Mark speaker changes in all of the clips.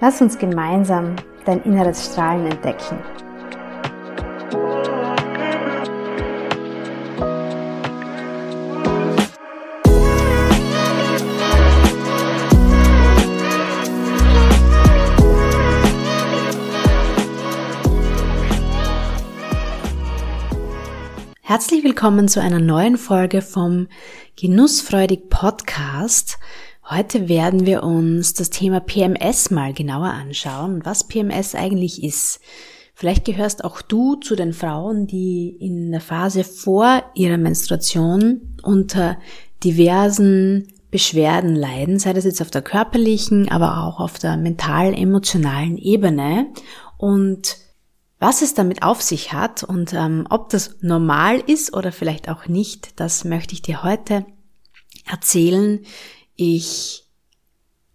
Speaker 1: Lass uns gemeinsam dein inneres Strahlen entdecken. Herzlich willkommen zu einer neuen Folge vom Genussfreudig Podcast. Heute werden wir uns das Thema PMS mal genauer anschauen was PMS eigentlich ist. Vielleicht gehörst auch du zu den Frauen, die in der Phase vor ihrer Menstruation unter diversen Beschwerden leiden, sei das jetzt auf der körperlichen, aber auch auf der mental-emotionalen Ebene. Und was es damit auf sich hat und ähm, ob das normal ist oder vielleicht auch nicht, das möchte ich dir heute erzählen. Ich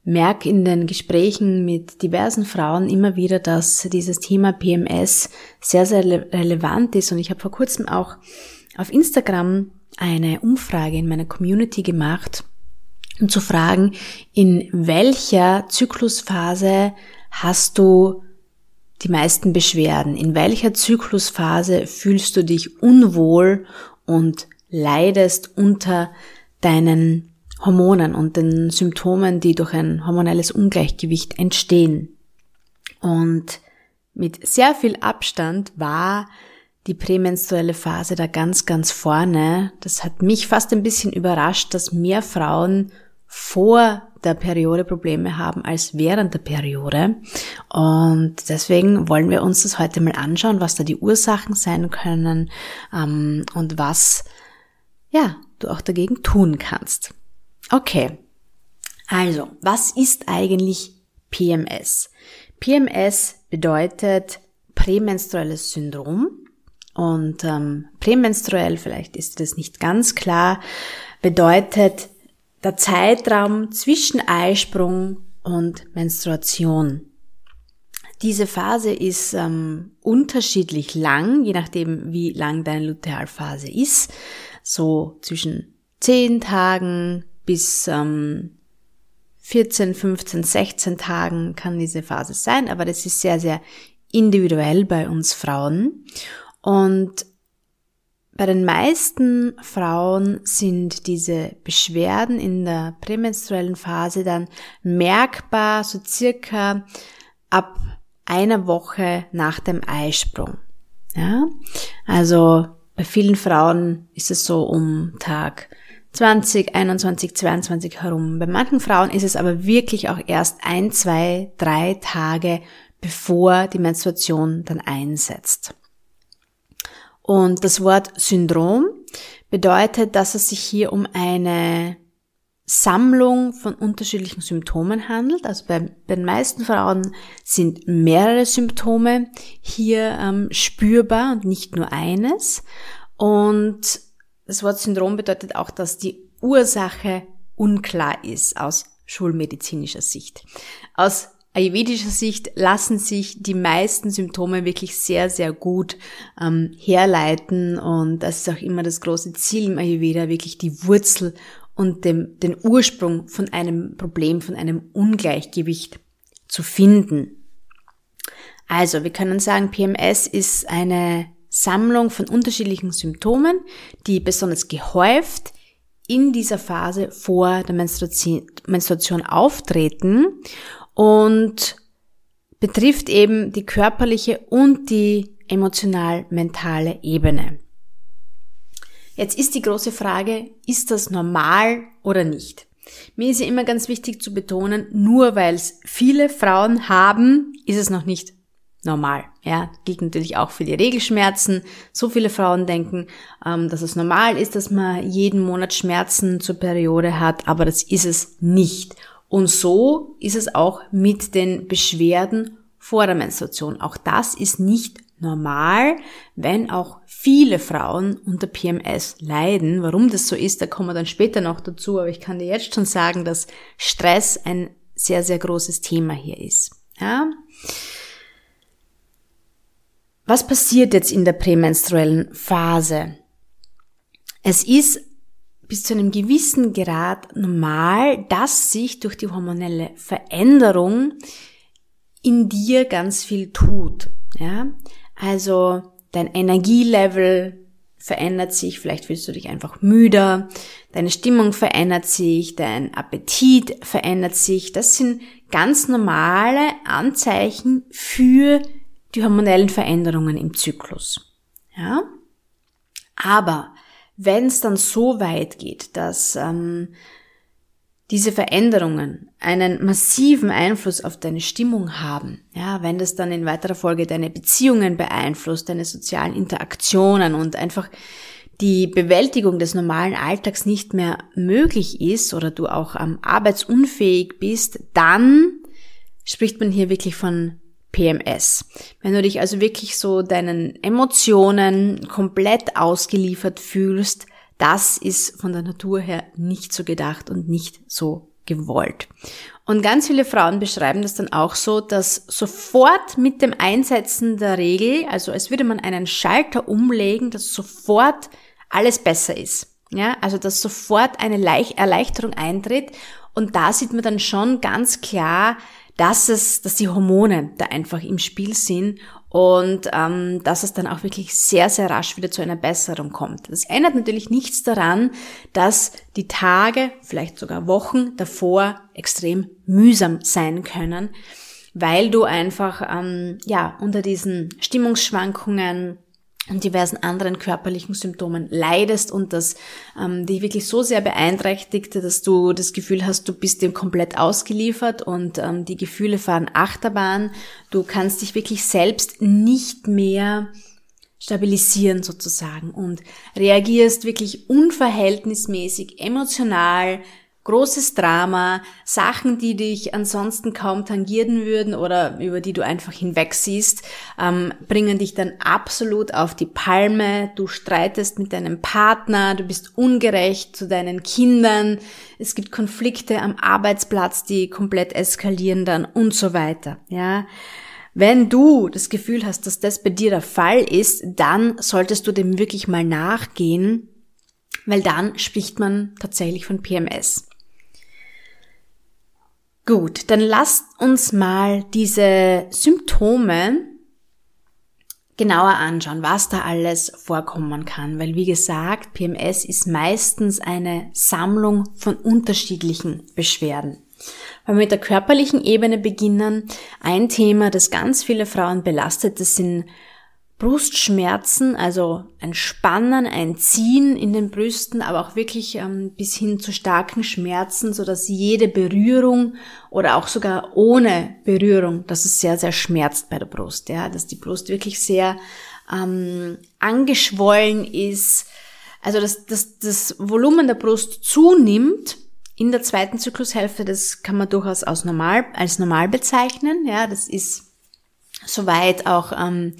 Speaker 1: merke in den Gesprächen mit diversen Frauen immer wieder, dass dieses Thema PMS sehr, sehr relevant ist. Und ich habe vor kurzem auch auf Instagram eine Umfrage in meiner Community gemacht, um zu fragen, in welcher Zyklusphase hast du die meisten Beschwerden? In welcher Zyklusphase fühlst du dich unwohl und leidest unter deinen Hormonen und den Symptomen, die durch ein hormonelles Ungleichgewicht entstehen? Und mit sehr viel Abstand war die prämenstruelle Phase da ganz, ganz vorne. Das hat mich fast ein bisschen überrascht, dass mehr Frauen vor der Periode Probleme haben als während der Periode. Und deswegen wollen wir uns das heute mal anschauen, was da die Ursachen sein können ähm, und was ja du auch dagegen tun kannst. Okay, also was ist eigentlich PMS? PMS bedeutet prämenstruelles Syndrom. Und ähm, prämenstruell, vielleicht ist das nicht ganz klar, bedeutet der Zeitraum zwischen Eisprung und Menstruation. Diese Phase ist ähm, unterschiedlich lang, je nachdem, wie lang deine Lutealphase ist. So zwischen 10 Tagen bis ähm, 14, 15, 16 Tagen kann diese Phase sein, aber das ist sehr, sehr individuell bei uns Frauen. Und bei den meisten Frauen sind diese Beschwerden in der prämenstruellen Phase dann merkbar, so circa ab einer Woche nach dem Eisprung. Ja? Also bei vielen Frauen ist es so um Tag 20, 21, 22 herum. Bei manchen Frauen ist es aber wirklich auch erst ein, zwei, drei Tage bevor die Menstruation dann einsetzt. Und das Wort Syndrom bedeutet, dass es sich hier um eine Sammlung von unterschiedlichen Symptomen handelt. Also bei, bei den meisten Frauen sind mehrere Symptome hier ähm, spürbar und nicht nur eines. Und das Wort Syndrom bedeutet auch, dass die Ursache unklar ist aus schulmedizinischer Sicht. Aus ayurvedischer Sicht lassen sich die meisten Symptome wirklich sehr, sehr gut ähm, herleiten und das ist auch immer das große Ziel im Ayurveda, wirklich die Wurzel und dem, den Ursprung von einem Problem, von einem Ungleichgewicht zu finden. Also, wir können sagen, PMS ist eine Sammlung von unterschiedlichen Symptomen, die besonders gehäuft in dieser Phase vor der Menstruation, auftreten und betrifft eben die körperliche und die emotional-mentale Ebene. Jetzt ist die große Frage, ist das normal oder nicht? Mir ist ja immer ganz wichtig zu betonen, nur weil es viele Frauen haben, ist es noch nicht normal. Ja, gilt natürlich auch für die Regelschmerzen. So viele Frauen denken, ähm, dass es normal ist, dass man jeden Monat Schmerzen zur Periode hat, aber das ist es nicht. Und so ist es auch mit den Beschwerden vor der Menstruation. Auch das ist nicht normal, wenn auch viele Frauen unter PMS leiden. Warum das so ist, da kommen wir dann später noch dazu, aber ich kann dir jetzt schon sagen, dass Stress ein sehr, sehr großes Thema hier ist. Ja? Was passiert jetzt in der prämenstruellen Phase? Es ist bis zu einem gewissen Grad normal, dass sich durch die hormonelle Veränderung in dir ganz viel tut. Ja? Also dein Energielevel verändert sich, vielleicht fühlst du dich einfach müder, deine Stimmung verändert sich, dein Appetit verändert sich. Das sind ganz normale Anzeichen für die hormonellen Veränderungen im Zyklus. Ja? Aber wenn es dann so weit geht, dass ähm, diese Veränderungen einen massiven Einfluss auf deine Stimmung haben, ja, wenn das dann in weiterer Folge deine Beziehungen beeinflusst, deine sozialen Interaktionen und einfach die Bewältigung des normalen Alltags nicht mehr möglich ist oder du auch ähm, arbeitsunfähig bist, dann spricht man hier wirklich von PMS. Wenn du dich also wirklich so deinen Emotionen komplett ausgeliefert fühlst, das ist von der Natur her nicht so gedacht und nicht so gewollt. Und ganz viele Frauen beschreiben das dann auch so, dass sofort mit dem Einsetzen der Regel, also als würde man einen Schalter umlegen, dass sofort alles besser ist. Ja, also dass sofort eine Erleichterung eintritt und da sieht man dann schon ganz klar, dass es, dass die Hormone da einfach im Spiel sind und ähm, dass es dann auch wirklich sehr, sehr rasch wieder zu einer Besserung kommt. Das ändert natürlich nichts daran, dass die Tage, vielleicht sogar Wochen davor extrem mühsam sein können, weil du einfach ähm, ja unter diesen Stimmungsschwankungen und diversen anderen körperlichen Symptomen leidest und das ähm, dich wirklich so sehr beeinträchtigt, dass du das Gefühl hast, du bist dem komplett ausgeliefert und ähm, die Gefühle fahren Achterbahn. Du kannst dich wirklich selbst nicht mehr stabilisieren sozusagen und reagierst wirklich unverhältnismäßig emotional, großes Drama, Sachen, die dich ansonsten kaum tangieren würden oder über die du einfach hinwegsiehst, ähm, bringen dich dann absolut auf die Palme. Du streitest mit deinem Partner, du bist ungerecht zu deinen Kindern, es gibt Konflikte am Arbeitsplatz, die komplett eskalieren dann und so weiter. Ja. Wenn du das Gefühl hast, dass das bei dir der Fall ist, dann solltest du dem wirklich mal nachgehen, weil dann spricht man tatsächlich von PMS. Gut, dann lasst uns mal diese Symptome genauer anschauen, was da alles vorkommen kann, weil wie gesagt, PMS ist meistens eine Sammlung von unterschiedlichen Beschwerden. Wenn wir mit der körperlichen Ebene beginnen, ein Thema, das ganz viele Frauen belastet, das sind Brustschmerzen, also ein Spannen, ein Ziehen in den Brüsten, aber auch wirklich ähm, bis hin zu starken Schmerzen, so dass jede Berührung oder auch sogar ohne Berührung, dass es sehr, sehr schmerzt bei der Brust, ja, dass die Brust wirklich sehr ähm, angeschwollen ist, also dass, dass das Volumen der Brust zunimmt in der zweiten Zyklushälfte, das kann man durchaus als normal, als normal bezeichnen, ja, das ist soweit auch ähm,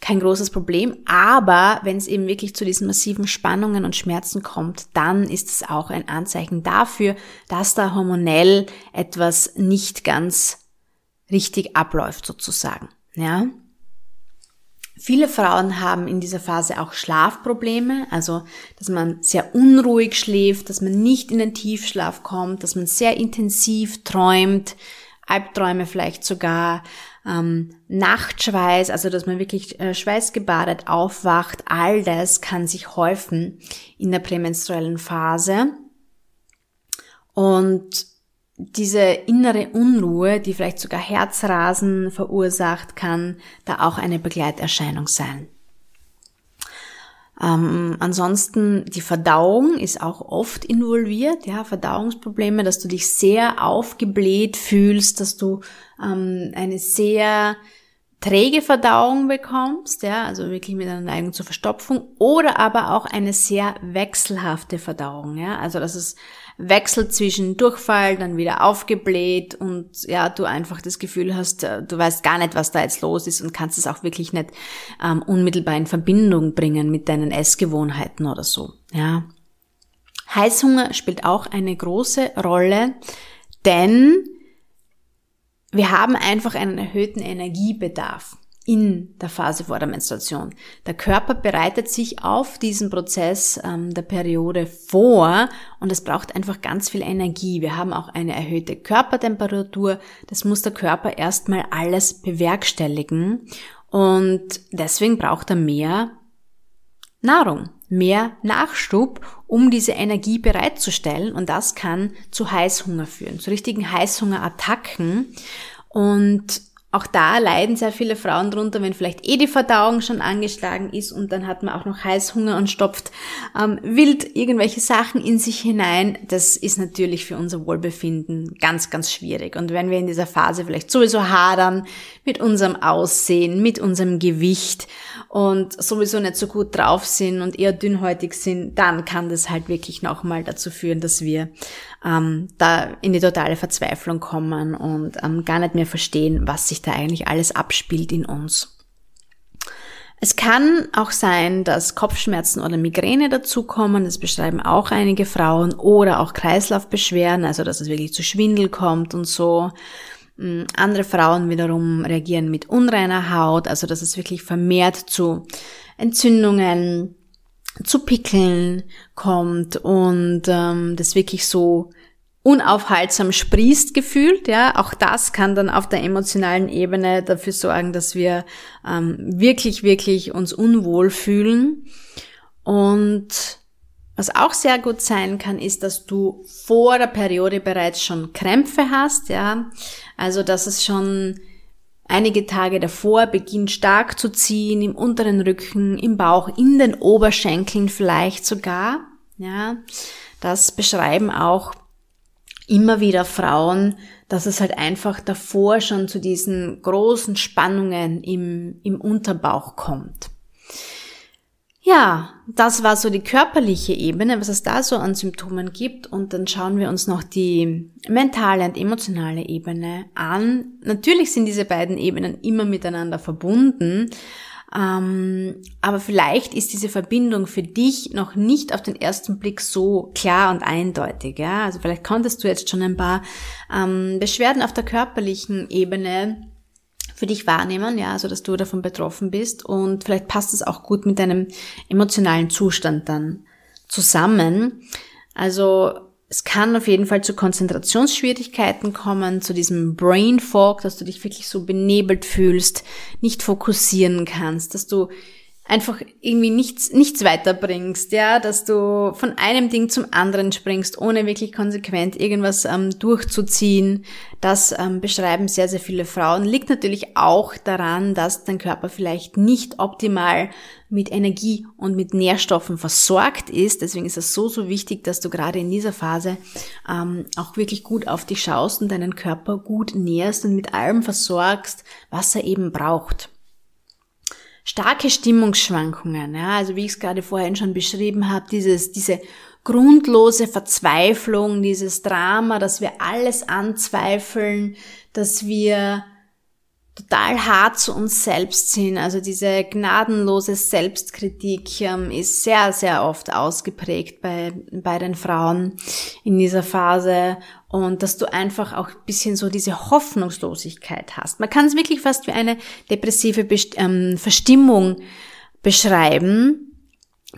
Speaker 1: kein großes Problem. Aber wenn es eben wirklich zu diesen massiven Spannungen und Schmerzen kommt, dann ist es auch ein Anzeichen dafür, dass da hormonell etwas nicht ganz richtig abläuft sozusagen. Ja. Viele Frauen haben in dieser Phase auch Schlafprobleme, also dass man sehr unruhig schläft, dass man nicht in den Tiefschlaf kommt, dass man sehr intensiv träumt, Albträume vielleicht sogar, ähm, Nachtschweiß, also dass man wirklich äh, schweißgebadet aufwacht, all das kann sich häufen in der prämenstruellen Phase. Und diese innere Unruhe, die vielleicht sogar Herzrasen verursacht, kann da auch eine Begleiterscheinung sein. Ähm, ansonsten die Verdauung ist auch oft involviert, ja, Verdauungsprobleme, dass du dich sehr aufgebläht fühlst, dass du ähm, eine sehr träge Verdauung bekommst, ja, also wirklich mit einer Neigung zur Verstopfung, oder aber auch eine sehr wechselhafte Verdauung, ja, also dass es wechselt zwischen Durchfall, dann wieder aufgebläht und ja, du einfach das Gefühl hast, äh, du weißt gar nicht, was da jetzt los ist und kannst es auch wirklich nicht ähm, unmittelbar in Verbindung bringen mit deinen Essgewohnheiten oder so, ja. Heißhunger spielt auch eine große Rolle, denn wir haben einfach einen erhöhten Energiebedarf in der Phase vor der Menstruation. Der Körper bereitet sich auf diesen Prozess ähm, der Periode vor und es braucht einfach ganz viel Energie. Wir haben auch eine erhöhte Körpertemperatur. Das muss der Körper erstmal alles bewerkstelligen und deswegen braucht er mehr Nahrung, mehr Nachschub, um diese Energie bereitzustellen und das kann zu Heißhunger führen, zu richtigen Heißhungerattacken und auch da leiden sehr viele Frauen drunter, wenn vielleicht eh die Verdauung schon angeschlagen ist und dann hat man auch noch Heißhunger und stopft ähm, wild irgendwelche Sachen in sich hinein. Das ist natürlich für unser Wohlbefinden ganz, ganz schwierig. Und wenn wir in dieser Phase vielleicht sowieso hadern mit unserem Aussehen, mit unserem Gewicht und sowieso nicht so gut drauf sind und eher dünnhäutig sind, dann kann das halt wirklich nochmal dazu führen, dass wir ähm, da in die totale Verzweiflung kommen und ähm, gar nicht mehr verstehen, was sich da eigentlich alles abspielt in uns. Es kann auch sein, dass Kopfschmerzen oder Migräne dazukommen. Das beschreiben auch einige Frauen oder auch Kreislaufbeschwerden, also dass es wirklich zu Schwindel kommt und so. Mm, andere Frauen wiederum reagieren mit unreiner Haut, also dass es wirklich vermehrt zu Entzündungen, zu Pickeln kommt und ähm, das wirklich so unaufhaltsam sprießt gefühlt, ja, auch das kann dann auf der emotionalen Ebene dafür sorgen, dass wir ähm, wirklich, wirklich uns unwohl fühlen. Und was auch sehr gut sein kann, ist, dass du vor der Periode bereits schon Krämpfe hast, ja, also dass es schon einige Tage davor beginnt stark zu ziehen, im unteren Rücken, im Bauch, in den Oberschenkeln vielleicht sogar. Ja, das beschreiben auch immer wieder Frauen, dass es halt einfach davor schon zu diesen großen Spannungen im, im Unterbauch kommt. Ja, das war so die körperliche Ebene, was es da so an Symptomen gibt. Und dann schauen wir uns noch die mentale und emotionale Ebene an. Natürlich sind diese beiden Ebenen immer miteinander verbunden. Ähm, aber vielleicht ist diese Verbindung für dich noch nicht auf den ersten Blick so klar und eindeutig. Ja? Also vielleicht konntest du jetzt schon ein paar ähm, Beschwerden auf der körperlichen Ebene für dich wahrnehmen, ja, also dass du davon betroffen bist und vielleicht passt es auch gut mit deinem emotionalen Zustand dann zusammen. Also es kann auf jeden Fall zu Konzentrationsschwierigkeiten kommen, zu diesem Brain Fog, dass du dich wirklich so benebelt fühlst, nicht fokussieren kannst, dass du einfach irgendwie nichts, nichts weiterbringst, ja, dass du von einem Ding zum anderen springst, ohne wirklich konsequent irgendwas ähm, durchzuziehen. Das ähm, beschreiben sehr, sehr viele Frauen. Liegt natürlich auch daran, dass dein Körper vielleicht nicht optimal mit Energie und mit Nährstoffen versorgt ist. Deswegen ist es so, so wichtig, dass du gerade in dieser Phase ähm, auch wirklich gut auf dich schaust und deinen Körper gut nährst und mit allem versorgst, was er eben braucht starke Stimmungsschwankungen, ja, also wie ich es gerade vorhin schon beschrieben habe, dieses, diese grundlose Verzweiflung, dieses Drama, dass wir alles anzweifeln, dass wir total hart zu uns selbst sind. Also diese gnadenlose Selbstkritik ähm, ist sehr, sehr oft ausgeprägt bei, bei den Frauen in dieser Phase und dass du einfach auch ein bisschen so diese Hoffnungslosigkeit hast. Man kann es wirklich fast wie eine depressive Best ähm, Verstimmung beschreiben.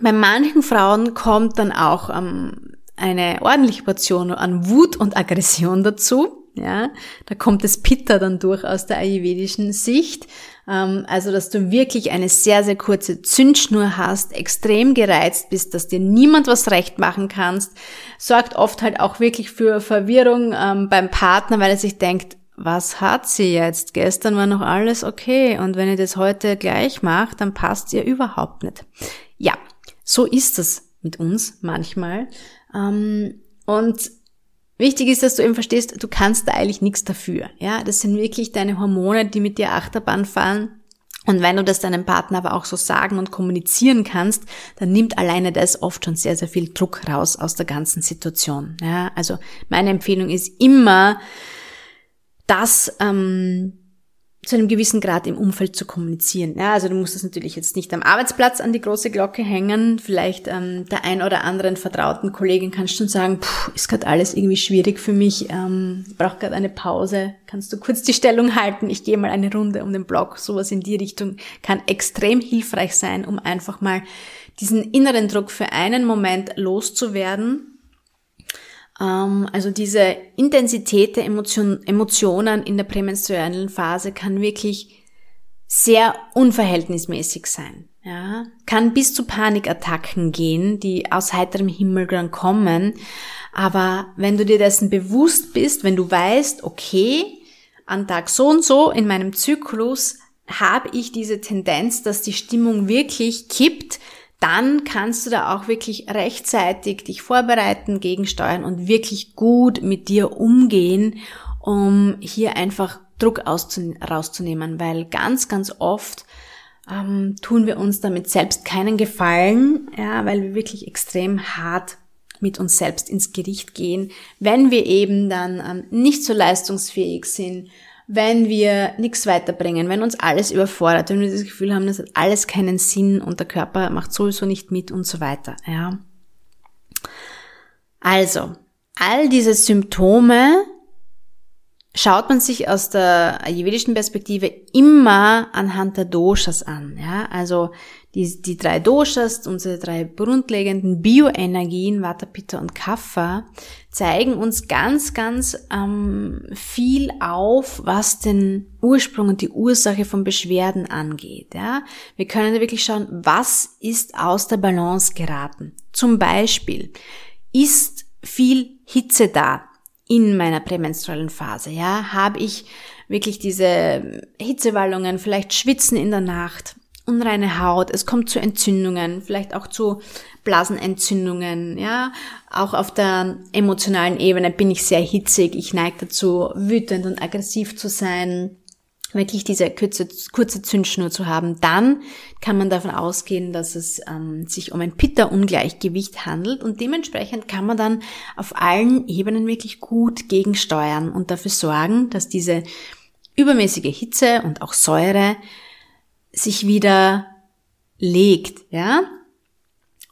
Speaker 1: Bei manchen Frauen kommt dann auch ähm, eine ordentliche Portion an Wut und Aggression dazu. Ja, da kommt das Pitta dann durch aus der ayurvedischen Sicht. Ähm, also, dass du wirklich eine sehr, sehr kurze Zündschnur hast, extrem gereizt bist, dass dir niemand was recht machen kannst, sorgt oft halt auch wirklich für Verwirrung ähm, beim Partner, weil er sich denkt, was hat sie jetzt? Gestern war noch alles okay und wenn ihr das heute gleich macht, dann passt ihr überhaupt nicht. Ja, so ist es mit uns manchmal. Ähm, und wichtig ist, dass du eben verstehst, du kannst da eigentlich nichts dafür. Ja, das sind wirklich deine Hormone, die mit dir Achterbahn fahren. Und wenn du das deinem Partner aber auch so sagen und kommunizieren kannst, dann nimmt alleine das oft schon sehr, sehr viel Druck raus aus der ganzen Situation. Ja, also meine Empfehlung ist immer, das ähm, zu einem gewissen Grad im Umfeld zu kommunizieren. Ja, also du musst das natürlich jetzt nicht am Arbeitsplatz an die große Glocke hängen. Vielleicht ähm, der ein oder anderen vertrauten Kollegin kannst du sagen, puh, ist gerade alles irgendwie schwierig für mich, ähm, brauche gerade eine Pause. Kannst du kurz die Stellung halten? Ich gehe mal eine Runde um den Block. Sowas in die Richtung kann extrem hilfreich sein, um einfach mal diesen inneren Druck für einen Moment loszuwerden also diese Intensität der Emotion, Emotionen in der prämenstruellen Phase kann wirklich sehr unverhältnismäßig sein. Ja, kann bis zu Panikattacken gehen, die aus heiterem Himmel dann kommen. Aber wenn du dir dessen bewusst bist, wenn du weißt, okay, an Tag so und so in meinem Zyklus habe ich diese Tendenz, dass die Stimmung wirklich kippt, dann kannst du da auch wirklich rechtzeitig dich vorbereiten, gegensteuern und wirklich gut mit dir umgehen, um hier einfach Druck rauszunehmen, weil ganz, ganz oft ähm, tun wir uns damit selbst keinen Gefallen, ja, weil wir wirklich extrem hart mit uns selbst ins Gericht gehen, wenn wir eben dann ähm, nicht so leistungsfähig sind, wenn wir nichts weiterbringen, wenn uns alles überfordert, wenn wir das Gefühl haben, das hat alles keinen Sinn und der Körper macht sowieso nicht mit und so weiter, ja. Also, all diese Symptome schaut man sich aus der ayurvedischen Perspektive immer anhand der Doshas an, ja. Also, die, die drei Doshas, unsere drei grundlegenden Bioenergien, Vata, Pitta und Kapha, zeigen uns ganz, ganz ähm, viel auf, was den Ursprung und die Ursache von Beschwerden angeht. Ja? Wir können da wirklich schauen, was ist aus der Balance geraten. Zum Beispiel ist viel Hitze da in meiner prämenstruellen Phase. Ja, habe ich wirklich diese Hitzewallungen, vielleicht Schwitzen in der Nacht, unreine Haut, es kommt zu Entzündungen, vielleicht auch zu Blasenentzündungen, ja. Auch auf der emotionalen Ebene bin ich sehr hitzig, ich neige dazu, wütend und aggressiv zu sein, wirklich diese kurze, kurze Zündschnur zu haben, dann kann man davon ausgehen, dass es ähm, sich um ein Pitta-Ungleichgewicht handelt und dementsprechend kann man dann auf allen Ebenen wirklich gut gegensteuern und dafür sorgen, dass diese übermäßige Hitze und auch Säure sich wieder legt, ja.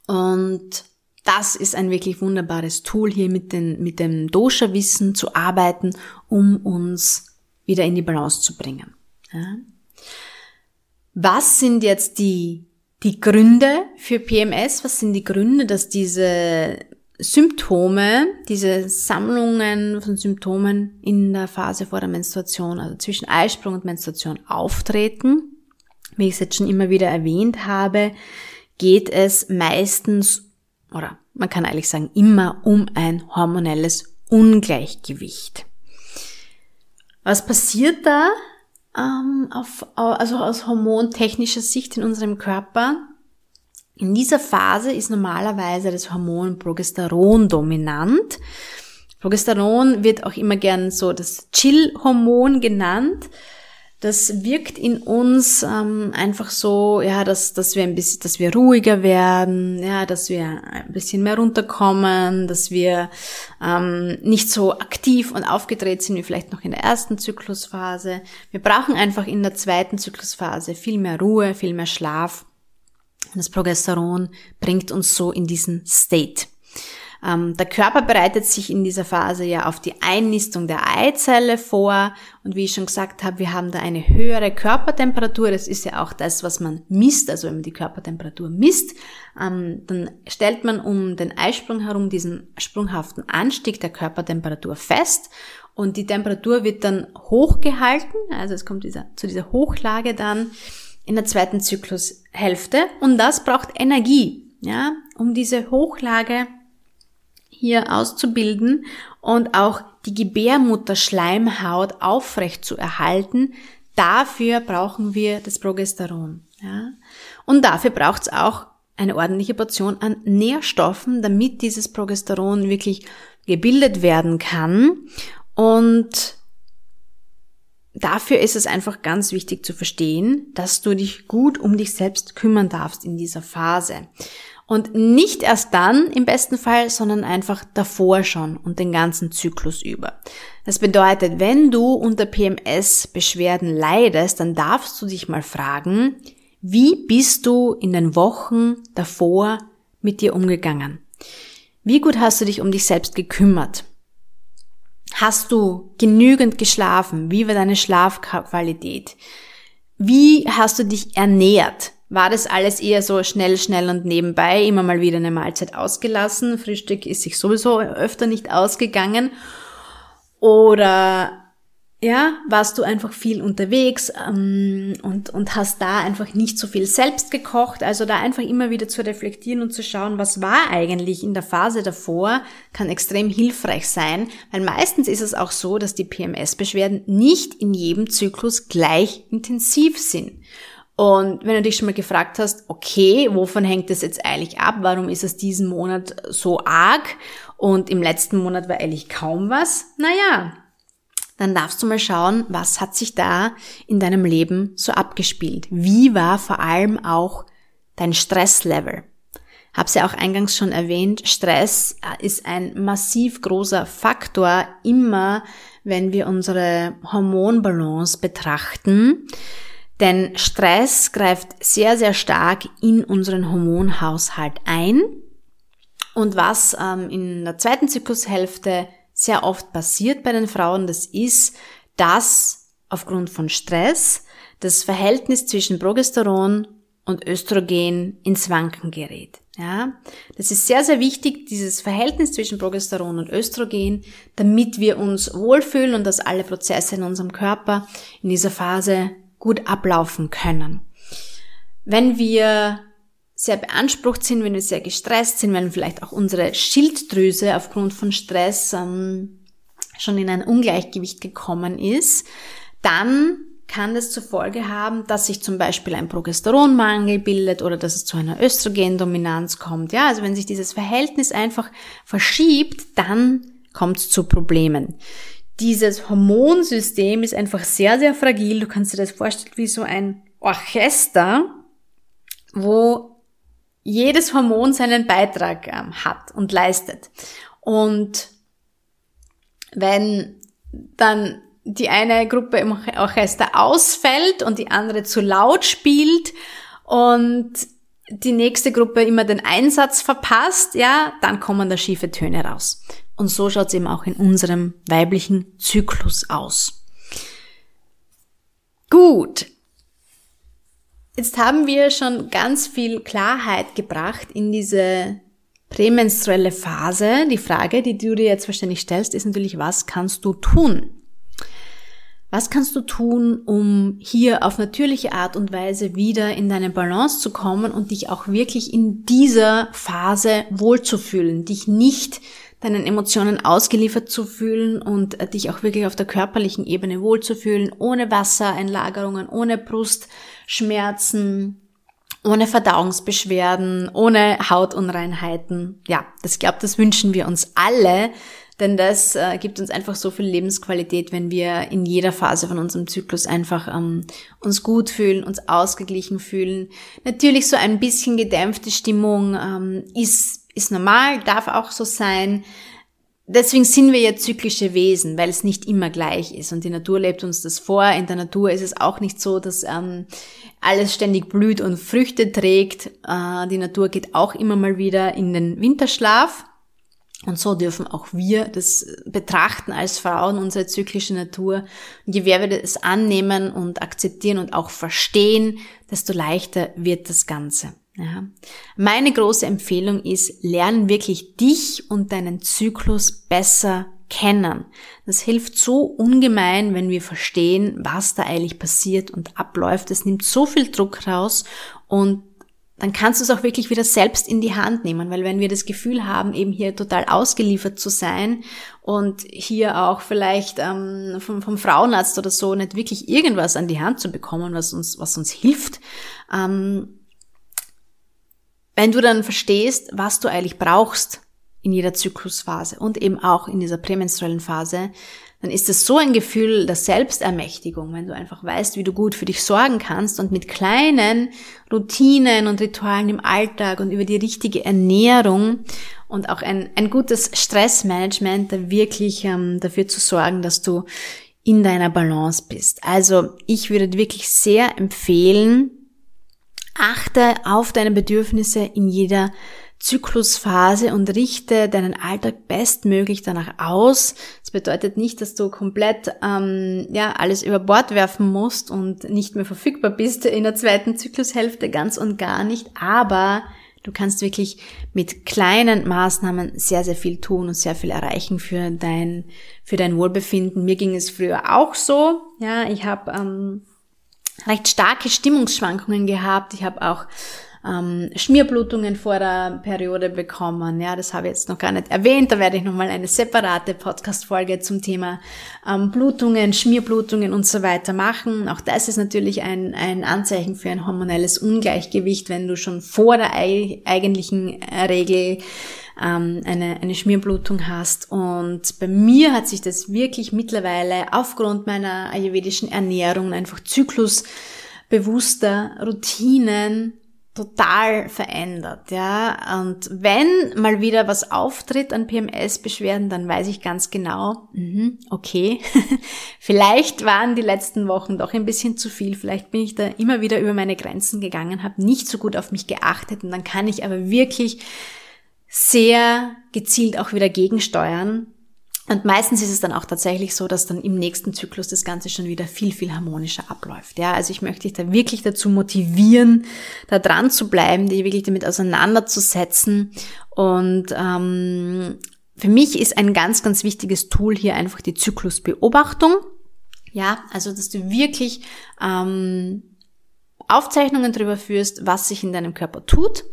Speaker 1: Und das ist ein wirklich wunderbares Tool hier mit, den, mit dem Dosha-Wissen zu arbeiten, um uns wieder in die Balance zu bringen. Ja. Was sind jetzt die, die Gründe für PMS? Was sind die Gründe, dass diese Symptome, diese Sammlungen von Symptomen in der Phase vor der Menstruation, also zwischen Eisprung und Menstruation auftreten? Wie ich es jetzt schon immer wieder erwähnt habe, geht es meistens, oder man kann eigentlich sagen, immer um ein hormonelles Ungleichgewicht. Was passiert da ähm, auf, also aus hormontechnischer Sicht in unserem Körper? In dieser Phase ist normalerweise das Hormon Progesteron dominant. Progesteron wird auch immer gern so das Chill-Hormon genannt das wirkt in uns ähm, einfach so, ja, dass, dass wir ein bisschen, dass wir ruhiger werden, ja, dass wir ein bisschen mehr runterkommen, dass wir ähm, nicht so aktiv und aufgedreht sind wie vielleicht noch in der ersten Zyklusphase. Wir brauchen einfach in der zweiten Zyklusphase viel mehr Ruhe, viel mehr Schlaf. Das Progesteron bringt uns so in diesen State. Ähm, der Körper bereitet sich in dieser Phase ja auf die Einnistung der Eizelle vor. Und wie ich schon gesagt habe, wir haben da eine höhere Körpertemperatur. Das ist ja auch das, was man misst. Also wenn man die Körpertemperatur misst, ähm, dann stellt man um den Eisprung herum diesen sprunghaften Anstieg der Körpertemperatur fest. Und die Temperatur wird dann hochgehalten. Also es kommt dieser, zu dieser Hochlage dann in der zweiten Zyklushälfte. Und das braucht Energie ja, um diese Hochlage hier auszubilden und auch die Gebärmutterschleimhaut aufrecht zu erhalten. Dafür brauchen wir das Progesteron. Ja? Und dafür braucht es auch eine ordentliche Portion an Nährstoffen, damit dieses Progesteron wirklich gebildet werden kann. Und dafür ist es einfach ganz wichtig zu verstehen, dass du dich gut um dich selbst kümmern darfst in dieser Phase. Und nicht erst dann im besten Fall, sondern einfach davor schon und den ganzen Zyklus über. Das bedeutet, wenn du unter PMS-Beschwerden leidest, dann darfst du dich mal fragen, wie bist du in den Wochen davor mit dir umgegangen? Wie gut hast du dich um dich selbst gekümmert? Hast du genügend geschlafen? Wie war deine Schlafqualität? Wie hast du dich ernährt? War das alles eher so schnell, schnell und nebenbei, immer mal wieder eine Mahlzeit ausgelassen? Frühstück ist sich sowieso öfter nicht ausgegangen. Oder ja, warst du einfach viel unterwegs ähm, und, und hast da einfach nicht so viel selbst gekocht. Also da einfach immer wieder zu reflektieren und zu schauen, was war eigentlich in der Phase davor, kann extrem hilfreich sein, weil meistens ist es auch so, dass die PMS-Beschwerden nicht in jedem Zyklus gleich intensiv sind. Und wenn du dich schon mal gefragt hast, okay, wovon hängt es jetzt eigentlich ab? Warum ist es diesen Monat so arg? Und im letzten Monat war eigentlich kaum was? Naja, dann darfst du mal schauen, was hat sich da in deinem Leben so abgespielt? Wie war vor allem auch dein Stresslevel? Hab's ja auch eingangs schon erwähnt, Stress äh, ist ein massiv großer Faktor immer, wenn wir unsere Hormonbalance betrachten. Denn Stress greift sehr, sehr stark in unseren Hormonhaushalt ein. Und was ähm, in der zweiten Zyklushälfte sehr oft passiert bei den Frauen, das ist, dass aufgrund von Stress das Verhältnis zwischen Progesteron und Östrogen ins Wanken gerät. Ja, das ist sehr, sehr wichtig, dieses Verhältnis zwischen Progesteron und Östrogen, damit wir uns wohlfühlen und dass alle Prozesse in unserem Körper in dieser Phase gut ablaufen können. Wenn wir sehr beansprucht sind, wenn wir sehr gestresst sind, wenn vielleicht auch unsere Schilddrüse aufgrund von Stress ähm, schon in ein Ungleichgewicht gekommen ist, dann kann das zur Folge haben, dass sich zum Beispiel ein Progesteronmangel bildet oder dass es zu einer Östrogendominanz kommt. Ja, also wenn sich dieses Verhältnis einfach verschiebt, dann kommt es zu Problemen. Dieses Hormonsystem ist einfach sehr, sehr fragil. Du kannst dir das vorstellen wie so ein Orchester, wo jedes Hormon seinen Beitrag ähm, hat und leistet. Und wenn dann die eine Gruppe im Orchester ausfällt und die andere zu laut spielt und die nächste Gruppe immer den Einsatz verpasst, ja, dann kommen da schiefe Töne raus. Und so schaut es eben auch in unserem weiblichen Zyklus aus. Gut, Jetzt haben wir schon ganz viel Klarheit gebracht in diese prämenstruelle Phase. Die Frage, die du dir jetzt wahrscheinlich stellst, ist natürlich, was kannst du tun? Was kannst du tun, um hier auf natürliche Art und Weise wieder in deine Balance zu kommen und dich auch wirklich in dieser Phase wohlzufühlen, dich nicht deinen Emotionen ausgeliefert zu fühlen und äh, dich auch wirklich auf der körperlichen Ebene wohlzufühlen, ohne Wassereinlagerungen, ohne Brustschmerzen, ohne Verdauungsbeschwerden, ohne Hautunreinheiten. Ja, das glaube, das wünschen wir uns alle, denn das äh, gibt uns einfach so viel Lebensqualität, wenn wir in jeder Phase von unserem Zyklus einfach ähm, uns gut fühlen, uns ausgeglichen fühlen. Natürlich so ein bisschen gedämpfte Stimmung ähm, ist ist normal, darf auch so sein. Deswegen sind wir ja zyklische Wesen, weil es nicht immer gleich ist. Und die Natur lebt uns das vor. In der Natur ist es auch nicht so, dass ähm, alles ständig blüht und Früchte trägt. Äh, die Natur geht auch immer mal wieder in den Winterschlaf. Und so dürfen auch wir das betrachten als Frauen, unsere zyklische Natur. Und je mehr wir das annehmen und akzeptieren und auch verstehen, desto leichter wird das Ganze. Ja. Meine große Empfehlung ist, lernen wirklich dich und deinen Zyklus besser kennen. Das hilft so ungemein, wenn wir verstehen, was da eigentlich passiert und abläuft. Es nimmt so viel Druck raus und dann kannst du es auch wirklich wieder selbst in die Hand nehmen, weil wenn wir das Gefühl haben, eben hier total ausgeliefert zu sein und hier auch vielleicht ähm, vom, vom Frauenarzt oder so nicht wirklich irgendwas an die Hand zu bekommen, was uns, was uns hilft, ähm, wenn du dann verstehst, was du eigentlich brauchst in jeder Zyklusphase und eben auch in dieser prämenstruellen Phase, dann ist es so ein Gefühl der Selbstermächtigung, wenn du einfach weißt, wie du gut für dich sorgen kannst und mit kleinen Routinen und Ritualen im Alltag und über die richtige Ernährung und auch ein, ein gutes Stressmanagement da wirklich ähm, dafür zu sorgen, dass du in deiner Balance bist. Also ich würde wirklich sehr empfehlen, achte auf deine Bedürfnisse in jeder Zyklusphase und richte deinen Alltag bestmöglich danach aus. Das bedeutet nicht, dass du komplett ähm, ja alles über Bord werfen musst und nicht mehr verfügbar bist in der zweiten Zyklushälfte, ganz und gar nicht. Aber du kannst wirklich mit kleinen Maßnahmen sehr, sehr viel tun und sehr viel erreichen für dein für dein Wohlbefinden. Mir ging es früher auch so. Ja, ich habe ähm, recht starke Stimmungsschwankungen gehabt. Ich habe auch ähm, Schmierblutungen vor der Periode bekommen. Ja, das habe ich jetzt noch gar nicht erwähnt. Da werde ich nochmal eine separate Podcast-Folge zum Thema ähm, Blutungen, Schmierblutungen und so weiter machen. Auch das ist natürlich ein, ein Anzeichen für ein hormonelles Ungleichgewicht, wenn du schon vor der eigentlichen Regel ähm, eine, eine Schmierblutung hast. Und bei mir hat sich das wirklich mittlerweile aufgrund meiner ayurvedischen Ernährung einfach zyklusbewusster Routinen total verändert, ja. Und wenn mal wieder was auftritt an PMS-Beschwerden, dann weiß ich ganz genau, mh, okay, vielleicht waren die letzten Wochen doch ein bisschen zu viel, vielleicht bin ich da immer wieder über meine Grenzen gegangen, habe nicht so gut auf mich geachtet und dann kann ich aber wirklich sehr gezielt auch wieder gegensteuern und meistens ist es dann auch tatsächlich so, dass dann im nächsten Zyklus das Ganze schon wieder viel, viel harmonischer abläuft. Ja, also ich möchte dich da wirklich dazu motivieren, da dran zu bleiben, dich wirklich damit auseinanderzusetzen. Und ähm, für mich ist ein ganz, ganz wichtiges Tool hier einfach die Zyklusbeobachtung. Ja, also dass du wirklich ähm, Aufzeichnungen darüber führst, was sich in deinem Körper tut.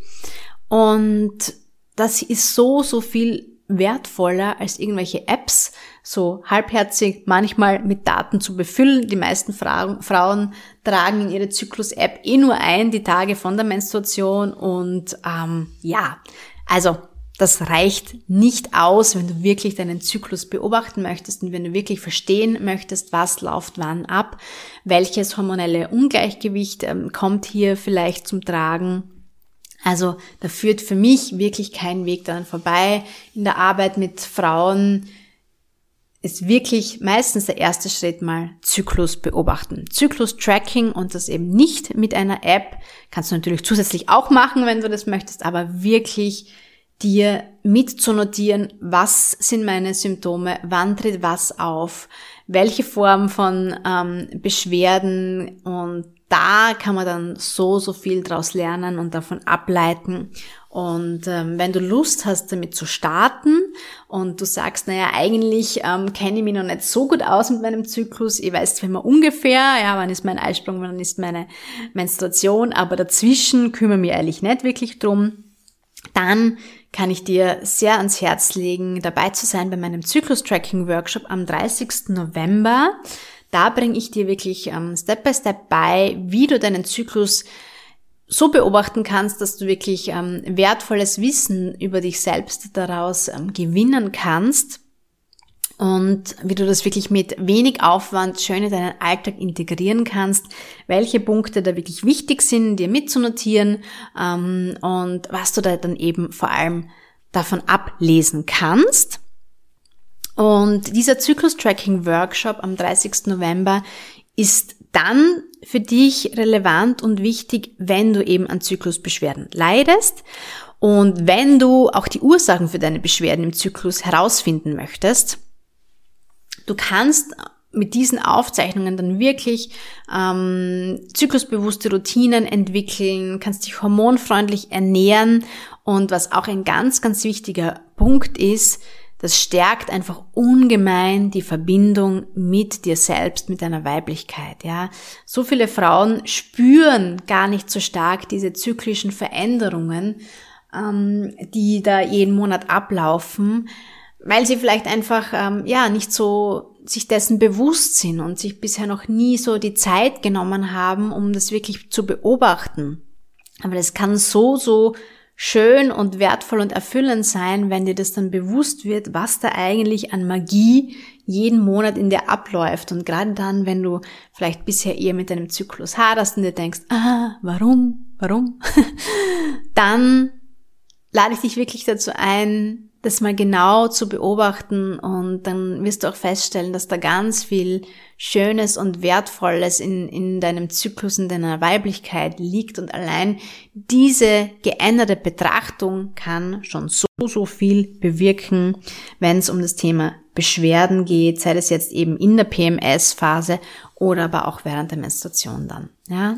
Speaker 1: Und das ist so, so viel wertvoller als irgendwelche Apps, so halbherzig manchmal mit Daten zu befüllen. Die meisten Frauen, tragen in ihre Zyklus-App eh nur ein, die Tage von der Menstruation und ähm, ja, also das reicht nicht aus, wenn du wirklich deinen Zyklus beobachten möchtest und wenn du wirklich verstehen möchtest, was läuft wann ab, welches hormonelle Ungleichgewicht ähm, kommt hier vielleicht zum Tragen also da führt für mich wirklich kein Weg daran vorbei. In der Arbeit mit Frauen ist wirklich meistens der erste Schritt mal Zyklus beobachten. Zyklus-Tracking und das eben nicht mit einer App. Kannst du natürlich zusätzlich auch machen, wenn du das möchtest, aber wirklich dir mitzunotieren, was sind meine Symptome, wann tritt was auf, welche Form von ähm, Beschwerden und da kann man dann so, so viel draus lernen und davon ableiten. Und ähm, wenn du Lust hast, damit zu starten und du sagst, naja, eigentlich ähm, kenne ich mich noch nicht so gut aus mit meinem Zyklus, ich weiß zwar immer ungefähr, ja, wann ist mein Eisprung, wann ist meine Menstruation, aber dazwischen kümmere mich eigentlich nicht wirklich drum, dann kann ich dir sehr ans Herz legen, dabei zu sein bei meinem Zyklus-Tracking-Workshop am 30. November. Da bringe ich dir wirklich ähm, Step by Step bei, wie du deinen Zyklus so beobachten kannst, dass du wirklich ähm, wertvolles Wissen über dich selbst daraus ähm, gewinnen kannst und wie du das wirklich mit wenig Aufwand schön in deinen Alltag integrieren kannst, welche Punkte da wirklich wichtig sind, dir mitzunotieren ähm, und was du da dann eben vor allem davon ablesen kannst. Und dieser Zyklus-Tracking-Workshop am 30. November ist dann für dich relevant und wichtig, wenn du eben an Zyklusbeschwerden leidest Und wenn du auch die Ursachen für deine Beschwerden im Zyklus herausfinden möchtest, du kannst mit diesen Aufzeichnungen dann wirklich ähm, zyklusbewusste Routinen entwickeln, kannst dich hormonfreundlich ernähren und was auch ein ganz, ganz wichtiger Punkt ist, das stärkt einfach ungemein die Verbindung mit dir selbst, mit deiner Weiblichkeit, ja. So viele Frauen spüren gar nicht so stark diese zyklischen Veränderungen, ähm, die da jeden Monat ablaufen, weil sie vielleicht einfach, ähm, ja, nicht so sich dessen bewusst sind und sich bisher noch nie so die Zeit genommen haben, um das wirklich zu beobachten. Aber das kann so, so schön und wertvoll und erfüllend sein, wenn dir das dann bewusst wird, was da eigentlich an Magie jeden Monat in dir abläuft. Und gerade dann, wenn du vielleicht bisher eher mit deinem Zyklus haderst und dir denkst, ah, warum, warum, dann lade ich dich wirklich dazu ein, das mal genau zu beobachten und dann wirst du auch feststellen, dass da ganz viel Schönes und Wertvolles in, in deinem Zyklus, in deiner Weiblichkeit liegt und allein diese geänderte Betrachtung kann schon so, so viel bewirken, wenn es um das Thema Beschwerden geht, sei es jetzt eben in der PMS-Phase oder aber auch während der Menstruation dann, ja.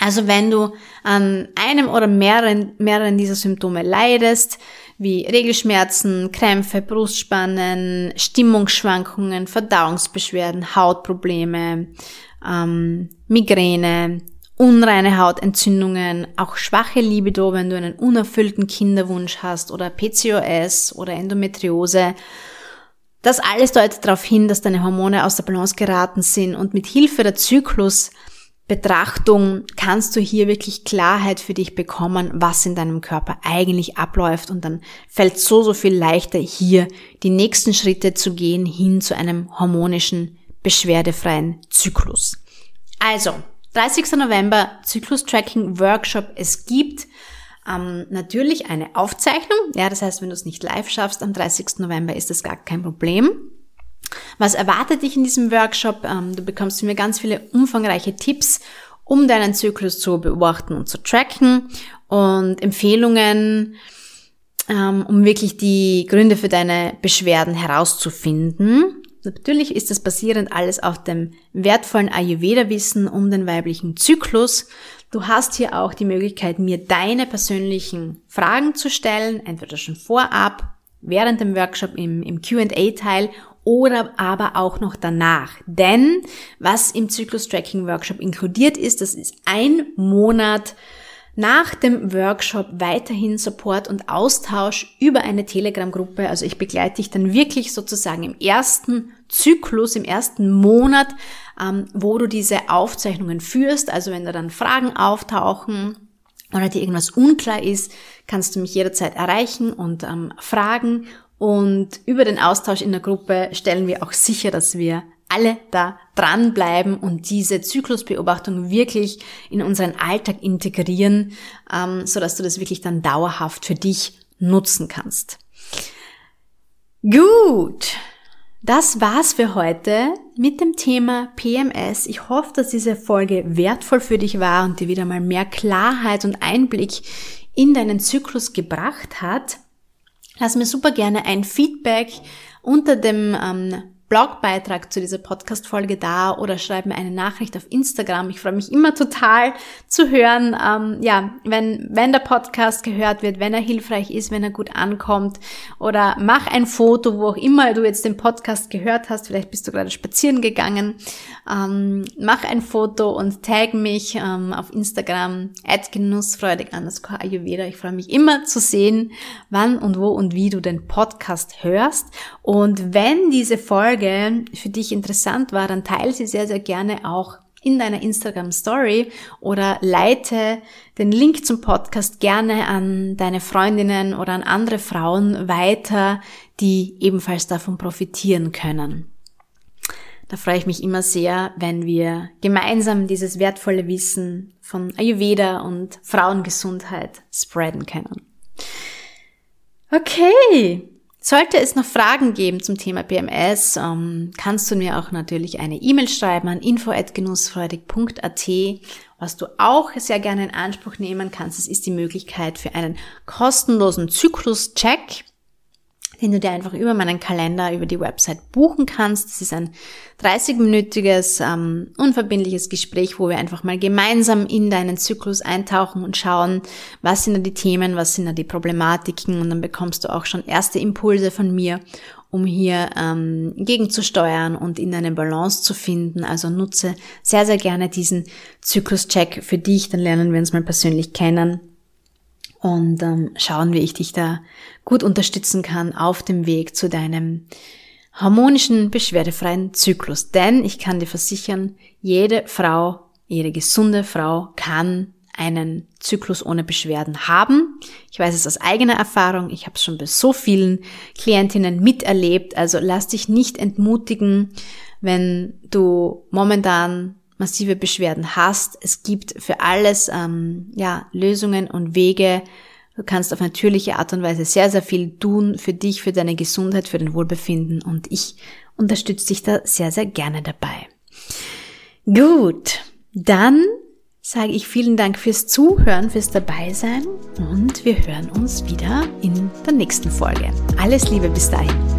Speaker 1: Also wenn du an einem oder mehreren, mehreren dieser Symptome leidest, wie Regelschmerzen, Krämpfe, Brustspannen, Stimmungsschwankungen, Verdauungsbeschwerden, Hautprobleme, ähm, Migräne, unreine Hautentzündungen, auch schwache Libido, wenn du einen unerfüllten Kinderwunsch hast oder PCOS oder Endometriose. Das alles deutet darauf hin, dass deine Hormone aus der Balance geraten sind und mit Hilfe der Zyklus Betrachtung kannst du hier wirklich Klarheit für dich bekommen, was in deinem Körper eigentlich abläuft und dann fällt so, so viel leichter hier die nächsten Schritte zu gehen hin zu einem harmonischen, beschwerdefreien Zyklus. Also, 30. November Zyklus-Tracking Workshop. Es gibt ähm, natürlich eine Aufzeichnung. Ja, das heißt, wenn du es nicht live schaffst am 30. November, ist das gar kein Problem. Was erwartet dich in diesem Workshop? Ähm, du bekommst von mir ganz viele umfangreiche Tipps, um deinen Zyklus zu beobachten und zu tracken und Empfehlungen, ähm, um wirklich die Gründe für deine Beschwerden herauszufinden. Natürlich ist das basierend alles auf dem wertvollen Ayurveda-Wissen um den weiblichen Zyklus. Du hast hier auch die Möglichkeit, mir deine persönlichen Fragen zu stellen, entweder schon vorab, während dem Workshop im, im Qa-Teil oder aber auch noch danach. Denn was im Zyklus-Tracking-Workshop inkludiert ist, das ist ein Monat nach dem Workshop weiterhin Support und Austausch über eine Telegram-Gruppe. Also ich begleite dich dann wirklich sozusagen im ersten Zyklus, im ersten Monat, ähm, wo du diese Aufzeichnungen führst. Also wenn da dann Fragen auftauchen oder dir irgendwas unklar ist, kannst du mich jederzeit erreichen und ähm, fragen und über den Austausch in der Gruppe stellen wir auch sicher, dass wir alle da dranbleiben und diese Zyklusbeobachtung wirklich in unseren Alltag integrieren, ähm, so dass du das wirklich dann dauerhaft für dich nutzen kannst. Gut. Das war's für heute mit dem Thema PMS. Ich hoffe, dass diese Folge wertvoll für dich war und dir wieder mal mehr Klarheit und Einblick in deinen Zyklus gebracht hat. Lass mir super gerne ein Feedback unter dem ähm, Blogbeitrag zu dieser Podcast-Folge da oder schreib mir eine Nachricht auf Instagram. Ich freue mich immer total zu hören, ähm, ja, wenn, wenn der Podcast gehört wird, wenn er hilfreich ist, wenn er gut ankommt oder mach ein Foto, wo auch immer du jetzt den Podcast gehört hast. Vielleicht bist du gerade spazieren gegangen. Ähm, mach ein Foto und tag mich ähm, auf Instagram at genussfreudig underscore Ayurveda. Ich freue mich immer zu sehen, wann und wo und wie du den Podcast hörst. Und wenn diese Folge Folge für dich interessant war, dann teile sie sehr, sehr gerne auch in deiner Instagram Story oder leite den Link zum Podcast gerne an deine Freundinnen oder an andere Frauen weiter, die ebenfalls davon profitieren können. Da freue ich mich immer sehr, wenn wir gemeinsam dieses wertvolle Wissen von Ayurveda und Frauengesundheit spreaden können. Okay, sollte es noch Fragen geben zum Thema PMS, ähm, kannst du mir auch natürlich eine E-Mail schreiben an info@genussfreudig.at Was du auch sehr gerne in Anspruch nehmen kannst, ist die Möglichkeit für einen kostenlosen Zyklus-Check den du dir einfach über meinen Kalender, über die Website buchen kannst. Das ist ein 30-minütiges, ähm, unverbindliches Gespräch, wo wir einfach mal gemeinsam in deinen Zyklus eintauchen und schauen, was sind da die Themen, was sind da die Problematiken und dann bekommst du auch schon erste Impulse von mir, um hier ähm, gegenzusteuern und in eine Balance zu finden. Also nutze sehr, sehr gerne diesen Zyklus-Check für dich, dann lernen wir uns mal persönlich kennen und ähm, schauen, wie ich dich da gut unterstützen kann auf dem Weg zu deinem harmonischen, beschwerdefreien Zyklus. Denn ich kann dir versichern, jede Frau, jede gesunde Frau kann einen Zyklus ohne Beschwerden haben. Ich weiß es aus eigener Erfahrung, ich habe es schon bei so vielen Klientinnen miterlebt. Also lass dich nicht entmutigen, wenn du momentan massive Beschwerden hast. Es gibt für alles ähm, ja, Lösungen und Wege. Du kannst auf natürliche Art und Weise sehr, sehr viel tun für dich, für deine Gesundheit, für dein Wohlbefinden und ich unterstütze dich da sehr, sehr gerne dabei. Gut, dann sage ich vielen Dank fürs Zuhören, fürs Dabeisein und wir hören uns wieder in der nächsten Folge. Alles Liebe bis dahin.